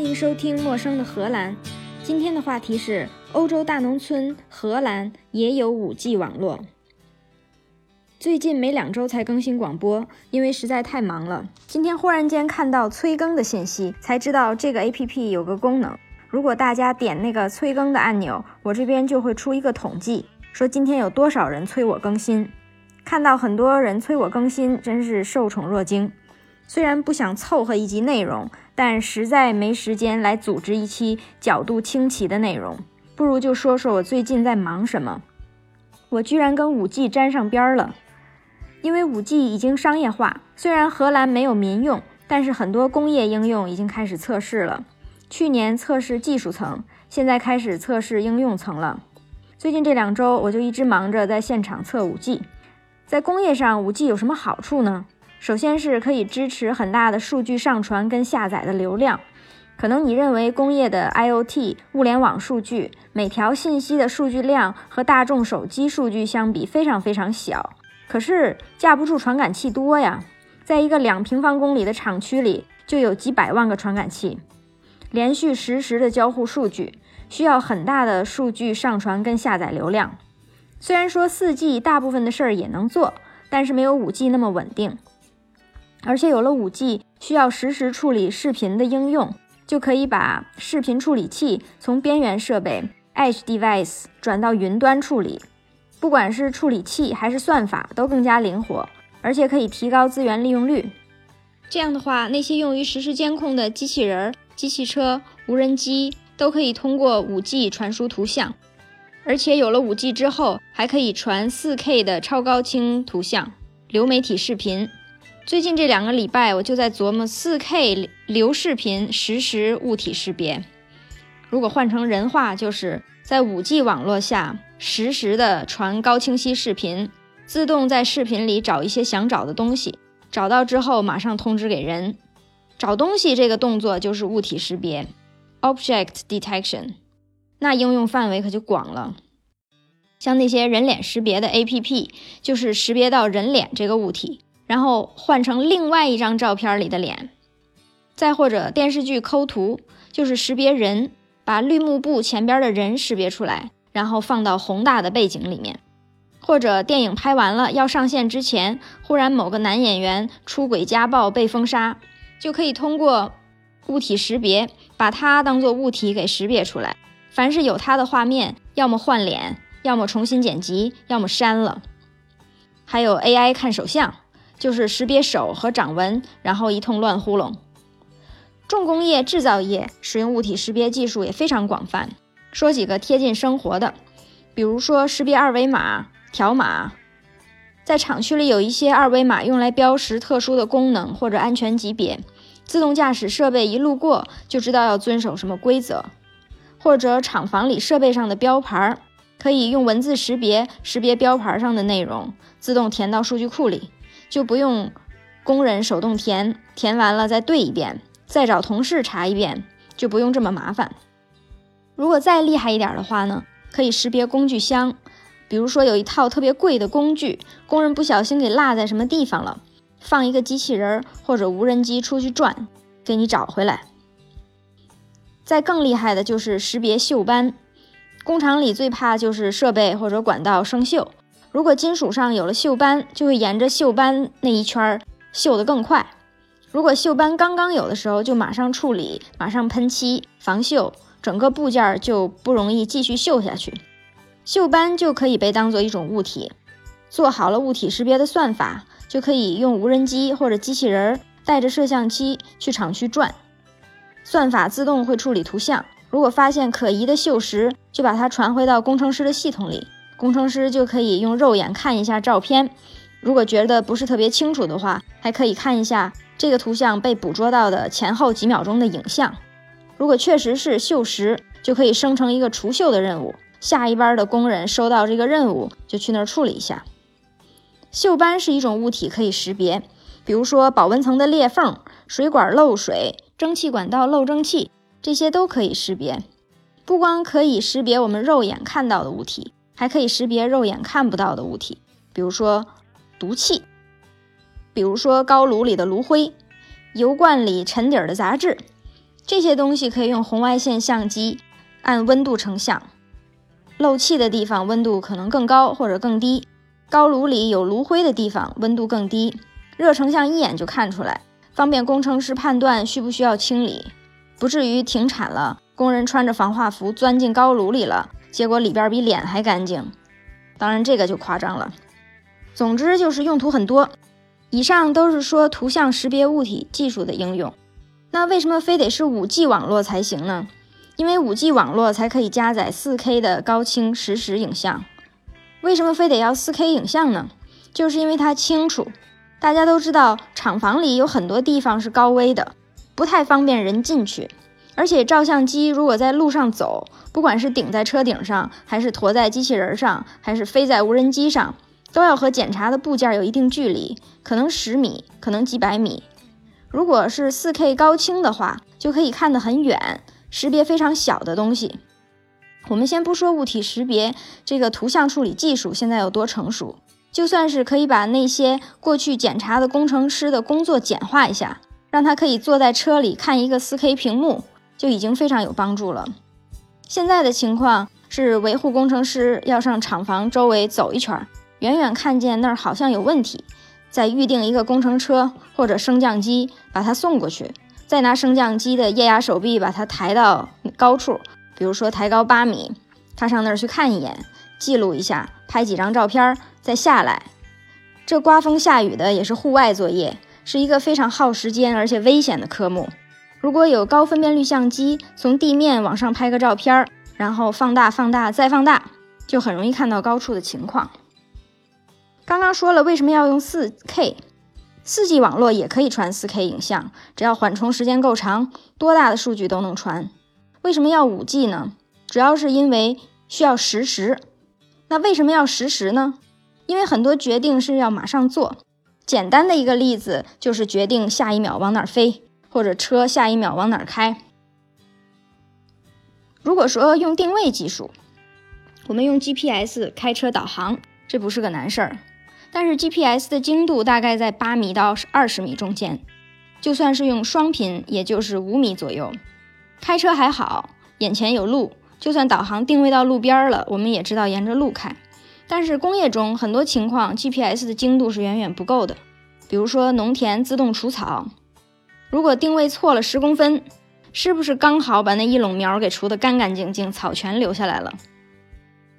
欢迎收听《陌生的荷兰》。今天的话题是：欧洲大农村荷兰也有 5G 网络。最近每两周才更新广播，因为实在太忙了。今天忽然间看到催更的信息，才知道这个 APP 有个功能。如果大家点那个催更的按钮，我这边就会出一个统计，说今天有多少人催我更新。看到很多人催我更新，真是受宠若惊。虽然不想凑合一集内容，但实在没时间来组织一期角度清奇的内容，不如就说说我最近在忙什么。我居然跟五 G 沾上边了。因为五 G 已经商业化，虽然荷兰没有民用，但是很多工业应用已经开始测试了。去年测试技术层，现在开始测试应用层了。最近这两周，我就一直忙着在现场测五 G。在工业上，五 G 有什么好处呢？首先是可以支持很大的数据上传跟下载的流量。可能你认为工业的 IOT 物联网数据，每条信息的数据量和大众手机数据相比非常非常小。可是架不住传感器多呀，在一个两平方公里的厂区里，就有几百万个传感器，连续实时的交互数据，需要很大的数据上传跟下载流量。虽然说四 G 大部分的事儿也能做，但是没有五 G 那么稳定。而且有了五 G，需要实时处理视频的应用，就可以把视频处理器从边缘设备 Edge Device 转到云端处理。不管是处理器还是算法都更加灵活，而且可以提高资源利用率。这样的话，那些用于实时监控的机器人、机器车、无人机都可以通过 5G 传输图像，而且有了 5G 之后，还可以传 4K 的超高清图像、流媒体视频。最近这两个礼拜，我就在琢磨 4K 流视频实时物体识别。如果换成人话，就是在 5G 网络下。实时的传高清晰视频，自动在视频里找一些想找的东西，找到之后马上通知给人。找东西这个动作就是物体识别 （object detection），那应用范围可就广了。像那些人脸识别的 APP，就是识别到人脸这个物体，然后换成另外一张照片里的脸。再或者电视剧抠图，就是识别人，把绿幕布前边的人识别出来。然后放到宏大的背景里面，或者电影拍完了要上线之前，忽然某个男演员出轨家暴被封杀，就可以通过物体识别把他当做物体给识别出来。凡是有他的画面，要么换脸，要么重新剪辑，要么删了。还有 AI 看手相，就是识别手和掌纹，然后一通乱糊弄。重工业制造业使用物体识别技术也非常广泛。说几个贴近生活的，比如说识别二维码、条码，在厂区里有一些二维码用来标识特殊的功能或者安全级别，自动驾驶设备一路过就知道要遵守什么规则，或者厂房里设备上的标牌，可以用文字识别识别标牌上的内容，自动填到数据库里，就不用工人手动填，填完了再对一遍，再找同事查一遍，就不用这么麻烦。如果再厉害一点的话呢，可以识别工具箱，比如说有一套特别贵的工具，工人不小心给落在什么地方了，放一个机器人或者无人机出去转，给你找回来。再更厉害的就是识别锈斑，工厂里最怕就是设备或者管道生锈，如果金属上有了锈斑，就会沿着锈斑那一圈锈得更快。如果锈斑刚刚有的时候，就马上处理，马上喷漆防锈。整个部件就不容易继续锈下去，锈斑就可以被当做一种物体。做好了物体识别的算法，就可以用无人机或者机器人带着摄像机去厂区转，算法自动会处理图像。如果发现可疑的锈蚀，就把它传回到工程师的系统里，工程师就可以用肉眼看一下照片。如果觉得不是特别清楚的话，还可以看一下这个图像被捕捉到的前后几秒钟的影像。如果确实是锈蚀，就可以生成一个除锈的任务。下一班的工人收到这个任务，就去那儿处理一下。锈斑是一种物体可以识别，比如说保温层的裂缝、水管漏水、蒸汽管道漏蒸汽，这些都可以识别。不光可以识别我们肉眼看到的物体，还可以识别肉眼看不到的物体，比如说毒气，比如说高炉里的炉灰，油罐里沉底儿的杂质。这些东西可以用红外线相机按温度成像，漏气的地方温度可能更高或者更低，高炉里有炉灰的地方温度更低，热成像一眼就看出来，方便工程师判断需不需要清理，不至于停产了，工人穿着防化服钻进高炉里了，结果里边比脸还干净。当然这个就夸张了。总之就是用途很多。以上都是说图像识别物体技术的应用。那为什么非得是 5G 网络才行呢？因为 5G 网络才可以加载 4K 的高清实时影像。为什么非得要 4K 影像呢？就是因为它清楚。大家都知道，厂房里有很多地方是高危的，不太方便人进去。而且照相机如果在路上走，不管是顶在车顶上，还是驮在机器人上，还是飞在无人机上，都要和检查的部件有一定距离，可能十米，可能几百米。如果是 4K 高清的话，就可以看得很远，识别非常小的东西。我们先不说物体识别这个图像处理技术现在有多成熟，就算是可以把那些过去检查的工程师的工作简化一下，让他可以坐在车里看一个 4K 屏幕，就已经非常有帮助了。现在的情况是，维护工程师要上厂房周围走一圈，远远看见那儿好像有问题。再预定一个工程车或者升降机把它送过去，再拿升降机的液压手臂把它抬到高处，比如说抬高八米，他上那儿去看一眼，记录一下，拍几张照片，再下来。这刮风下雨的也是户外作业，是一个非常耗时间而且危险的科目。如果有高分辨率相机，从地面往上拍个照片，然后放大、放大再放大，就很容易看到高处的情况。刚刚说了为什么要用 4K，4G 网络也可以传 4K 影像，只要缓冲时间够长，多大的数据都能传。为什么要 5G 呢？主要是因为需要实时。那为什么要实时呢？因为很多决定是要马上做。简单的一个例子就是决定下一秒往哪儿飞，或者车下一秒往哪儿开。如果说用定位技术，我们用 GPS 开车导航，这不是个难事儿。但是 GPS 的精度大概在八米到二十米中间，就算是用双频，也就是五米左右。开车还好，眼前有路，就算导航定位到路边了，我们也知道沿着路开。但是工业中很多情况，GPS 的精度是远远不够的。比如说农田自动除草，如果定位错了十公分，是不是刚好把那一垄苗给除得干干净净，草全留下来了？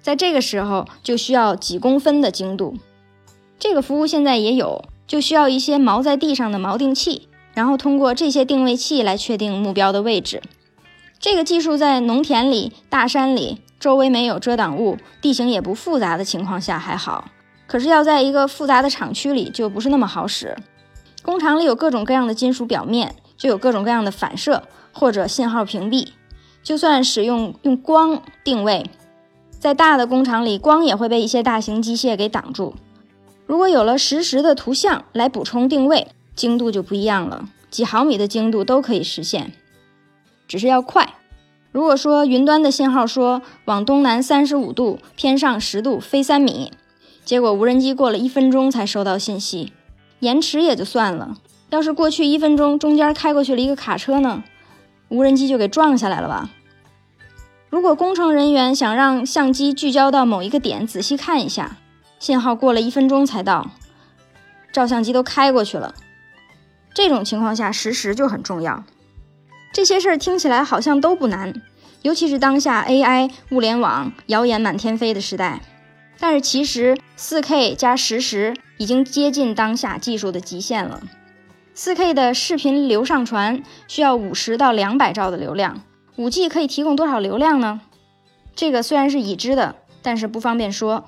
在这个时候就需要几公分的精度。这个服务现在也有，就需要一些锚在地上的锚定器，然后通过这些定位器来确定目标的位置。这个技术在农田里、大山里，周围没有遮挡物，地形也不复杂的情况下还好。可是要在一个复杂的厂区里，就不是那么好使。工厂里有各种各样的金属表面，就有各种各样的反射或者信号屏蔽。就算使用用光定位，在大的工厂里，光也会被一些大型机械给挡住。如果有了实时的图像来补充定位，精度就不一样了，几毫米的精度都可以实现，只是要快。如果说云端的信号说往东南三十五度偏上十度飞三米，结果无人机过了一分钟才收到信息，延迟也就算了，要是过去一分钟中间开过去了一个卡车呢，无人机就给撞下来了吧？如果工程人员想让相机聚焦到某一个点，仔细看一下。信号过了一分钟才到，照相机都开过去了。这种情况下，实时就很重要。这些事儿听起来好像都不难，尤其是当下 AI、物联网谣言满天飞的时代。但是其实，4K 加实时已经接近当下技术的极限了。4K 的视频流上传需要五十到两百兆的流量，5G 可以提供多少流量呢？这个虽然是已知的，但是不方便说。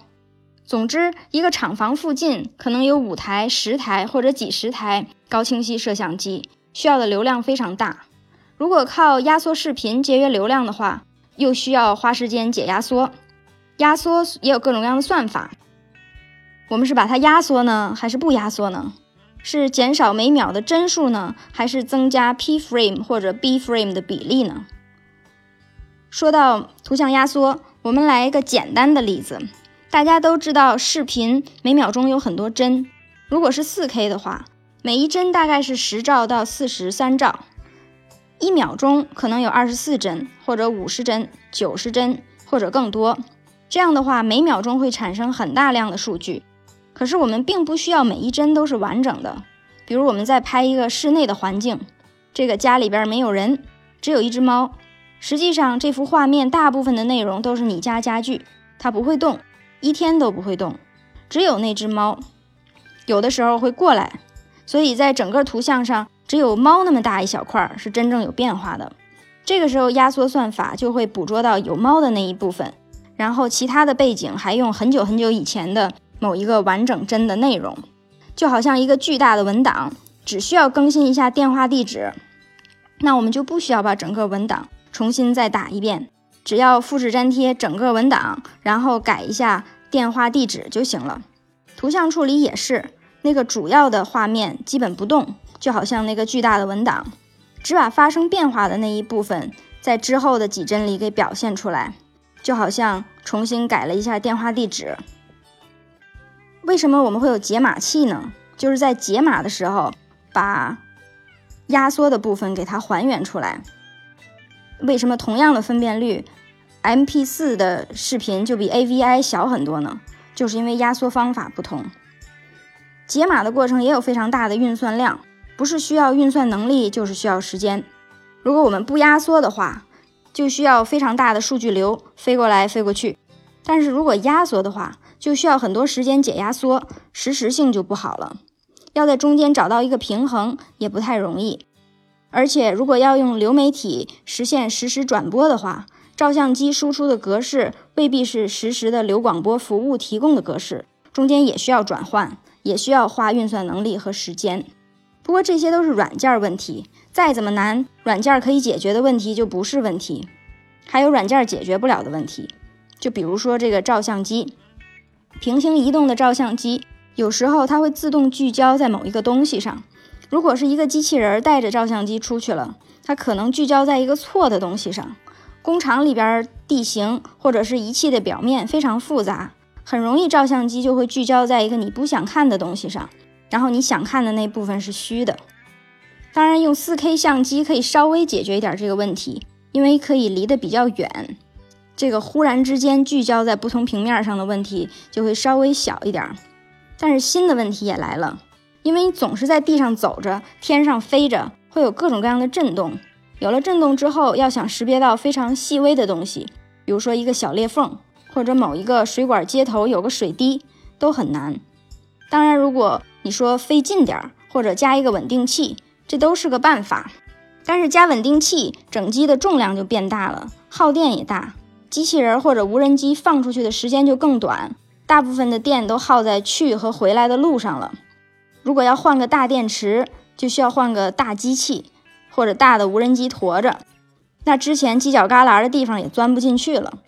总之，一个厂房附近可能有五台、十台或者几十台高清晰摄像机，需要的流量非常大。如果靠压缩视频节约流量的话，又需要花时间解压缩。压缩也有各种各样的算法。我们是把它压缩呢，还是不压缩呢？是减少每秒的帧数呢，还是增加 P frame 或者 B frame 的比例呢？说到图像压缩，我们来一个简单的例子。大家都知道，视频每秒钟有很多帧。如果是 4K 的话，每一帧大概是十兆到四十三兆。一秒钟可能有二十四帧，或者五十帧、九十帧，或者更多。这样的话，每秒钟会产生很大量的数据。可是我们并不需要每一帧都是完整的。比如我们在拍一个室内的环境，这个家里边没有人，只有一只猫。实际上，这幅画面大部分的内容都是你家家具，它不会动，一天都不会动，只有那只猫，有的时候会过来。所以在整个图像上，只有猫那么大一小块是真正有变化的。这个时候，压缩算法就会捕捉到有猫的那一部分。然后其他的背景还用很久很久以前的某一个完整帧的内容，就好像一个巨大的文档，只需要更新一下电话地址，那我们就不需要把整个文档重新再打一遍，只要复制粘贴整个文档，然后改一下电话地址就行了。图像处理也是，那个主要的画面基本不动，就好像那个巨大的文档，只把发生变化的那一部分在之后的几帧里给表现出来。就好像重新改了一下电话地址。为什么我们会有解码器呢？就是在解码的时候，把压缩的部分给它还原出来。为什么同样的分辨率，MP4 的视频就比 AVI 小很多呢？就是因为压缩方法不同。解码的过程也有非常大的运算量，不是需要运算能力，就是需要时间。如果我们不压缩的话，就需要非常大的数据流飞过来飞过去，但是如果压缩的话，就需要很多时间解压缩，实时性就不好了。要在中间找到一个平衡也不太容易。而且如果要用流媒体实现实时转播的话，照相机输出的格式未必是实时的流广播服务提供的格式，中间也需要转换，也需要花运算能力和时间。不过这些都是软件问题。再怎么难，软件可以解决的问题就不是问题，还有软件解决不了的问题。就比如说这个照相机，平行移动的照相机，有时候它会自动聚焦在某一个东西上。如果是一个机器人带着照相机出去了，它可能聚焦在一个错的东西上。工厂里边地形或者是仪器的表面非常复杂，很容易照相机就会聚焦在一个你不想看的东西上，然后你想看的那部分是虚的。当然，用 4K 相机可以稍微解决一点这个问题，因为可以离得比较远，这个忽然之间聚焦在不同平面上的问题就会稍微小一点。但是新的问题也来了，因为你总是在地上走着，天上飞着，会有各种各样的震动。有了震动之后，要想识别到非常细微的东西，比如说一个小裂缝，或者某一个水管接头有个水滴，都很难。当然，如果你说费劲点儿，或者加一个稳定器。这都是个办法，但是加稳定器，整机的重量就变大了，耗电也大，机器人或者无人机放出去的时间就更短，大部分的电都耗在去和回来的路上了。如果要换个大电池，就需要换个大机器或者大的无人机驮着，那之前犄角旮旯的地方也钻不进去了。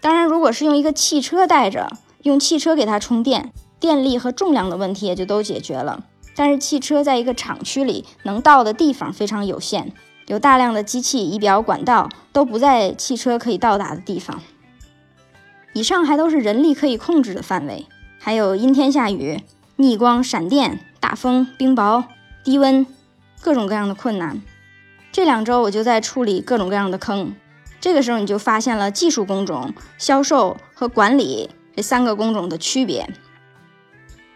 当然，如果是用一个汽车带着，用汽车给它充电，电力和重量的问题也就都解决了。但是汽车在一个厂区里能到的地方非常有限，有大量的机器、仪表、管道都不在汽车可以到达的地方。以上还都是人力可以控制的范围，还有阴天下雨、逆光、闪电、大风、冰雹、低温，各种各样的困难。这两周我就在处理各种各样的坑，这个时候你就发现了技术工种、销售和管理这三个工种的区别。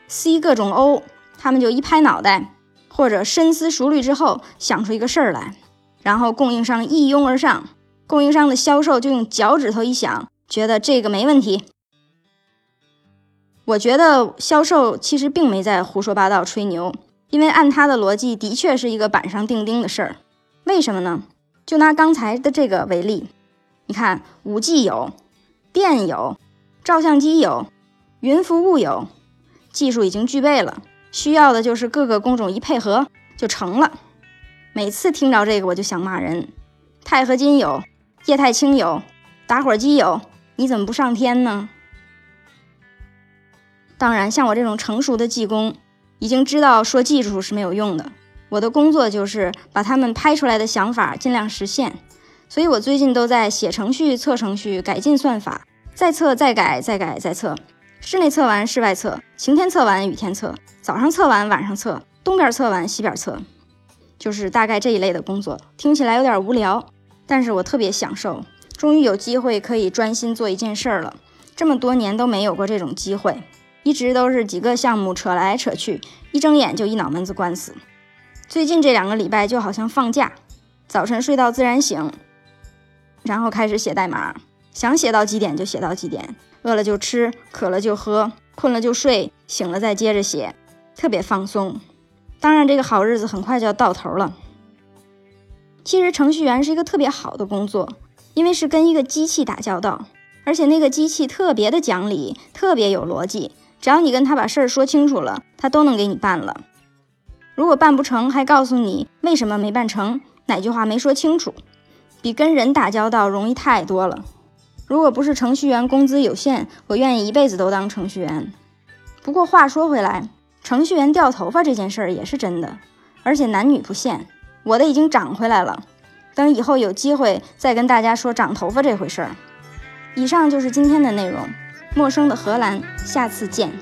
C 各种 O。他们就一拍脑袋，或者深思熟虑之后想出一个事儿来，然后供应商一拥而上，供应商的销售就用脚趾头一想，觉得这个没问题。我觉得销售其实并没在胡说八道吹牛，因为按他的逻辑，的确是一个板上钉钉的事儿。为什么呢？就拿刚才的这个为例，你看，五 G 有，电有，照相机有，云服务有，技术已经具备了。需要的就是各个工种一配合就成了。每次听着这个，我就想骂人：钛合金有，液态氢有，打火机有，你怎么不上天呢？当然，像我这种成熟的技工，已经知道说技术是没有用的。我的工作就是把他们拍出来的想法尽量实现。所以我最近都在写程序、测程序、改进算法，再测、再改、再改、再测。室内测完，室外测；晴天测完，雨天测；早上测完，晚上测；东边测完，西边测。就是大概这一类的工作，听起来有点无聊，但是我特别享受，终于有机会可以专心做一件事儿了。这么多年都没有过这种机会，一直都是几个项目扯来扯去，一睁眼就一脑门子官司。最近这两个礼拜就好像放假，早晨睡到自然醒，然后开始写代码，想写到几点就写到几点，饿了就吃，渴了就喝，困了就睡，醒了再接着写，特别放松。当然，这个好日子很快就要到头了。其实，程序员是一个特别好的工作，因为是跟一个机器打交道，而且那个机器特别的讲理，特别有逻辑。只要你跟他把事儿说清楚了，他都能给你办了。如果办不成，还告诉你为什么没办成，哪句话没说清楚，比跟人打交道容易太多了。如果不是程序员工资有限，我愿意一辈子都当程序员。不过话说回来。程序员掉头发这件事儿也是真的，而且男女不限。我的已经长回来了，等以后有机会再跟大家说长头发这回事儿。以上就是今天的内容，陌生的荷兰，下次见。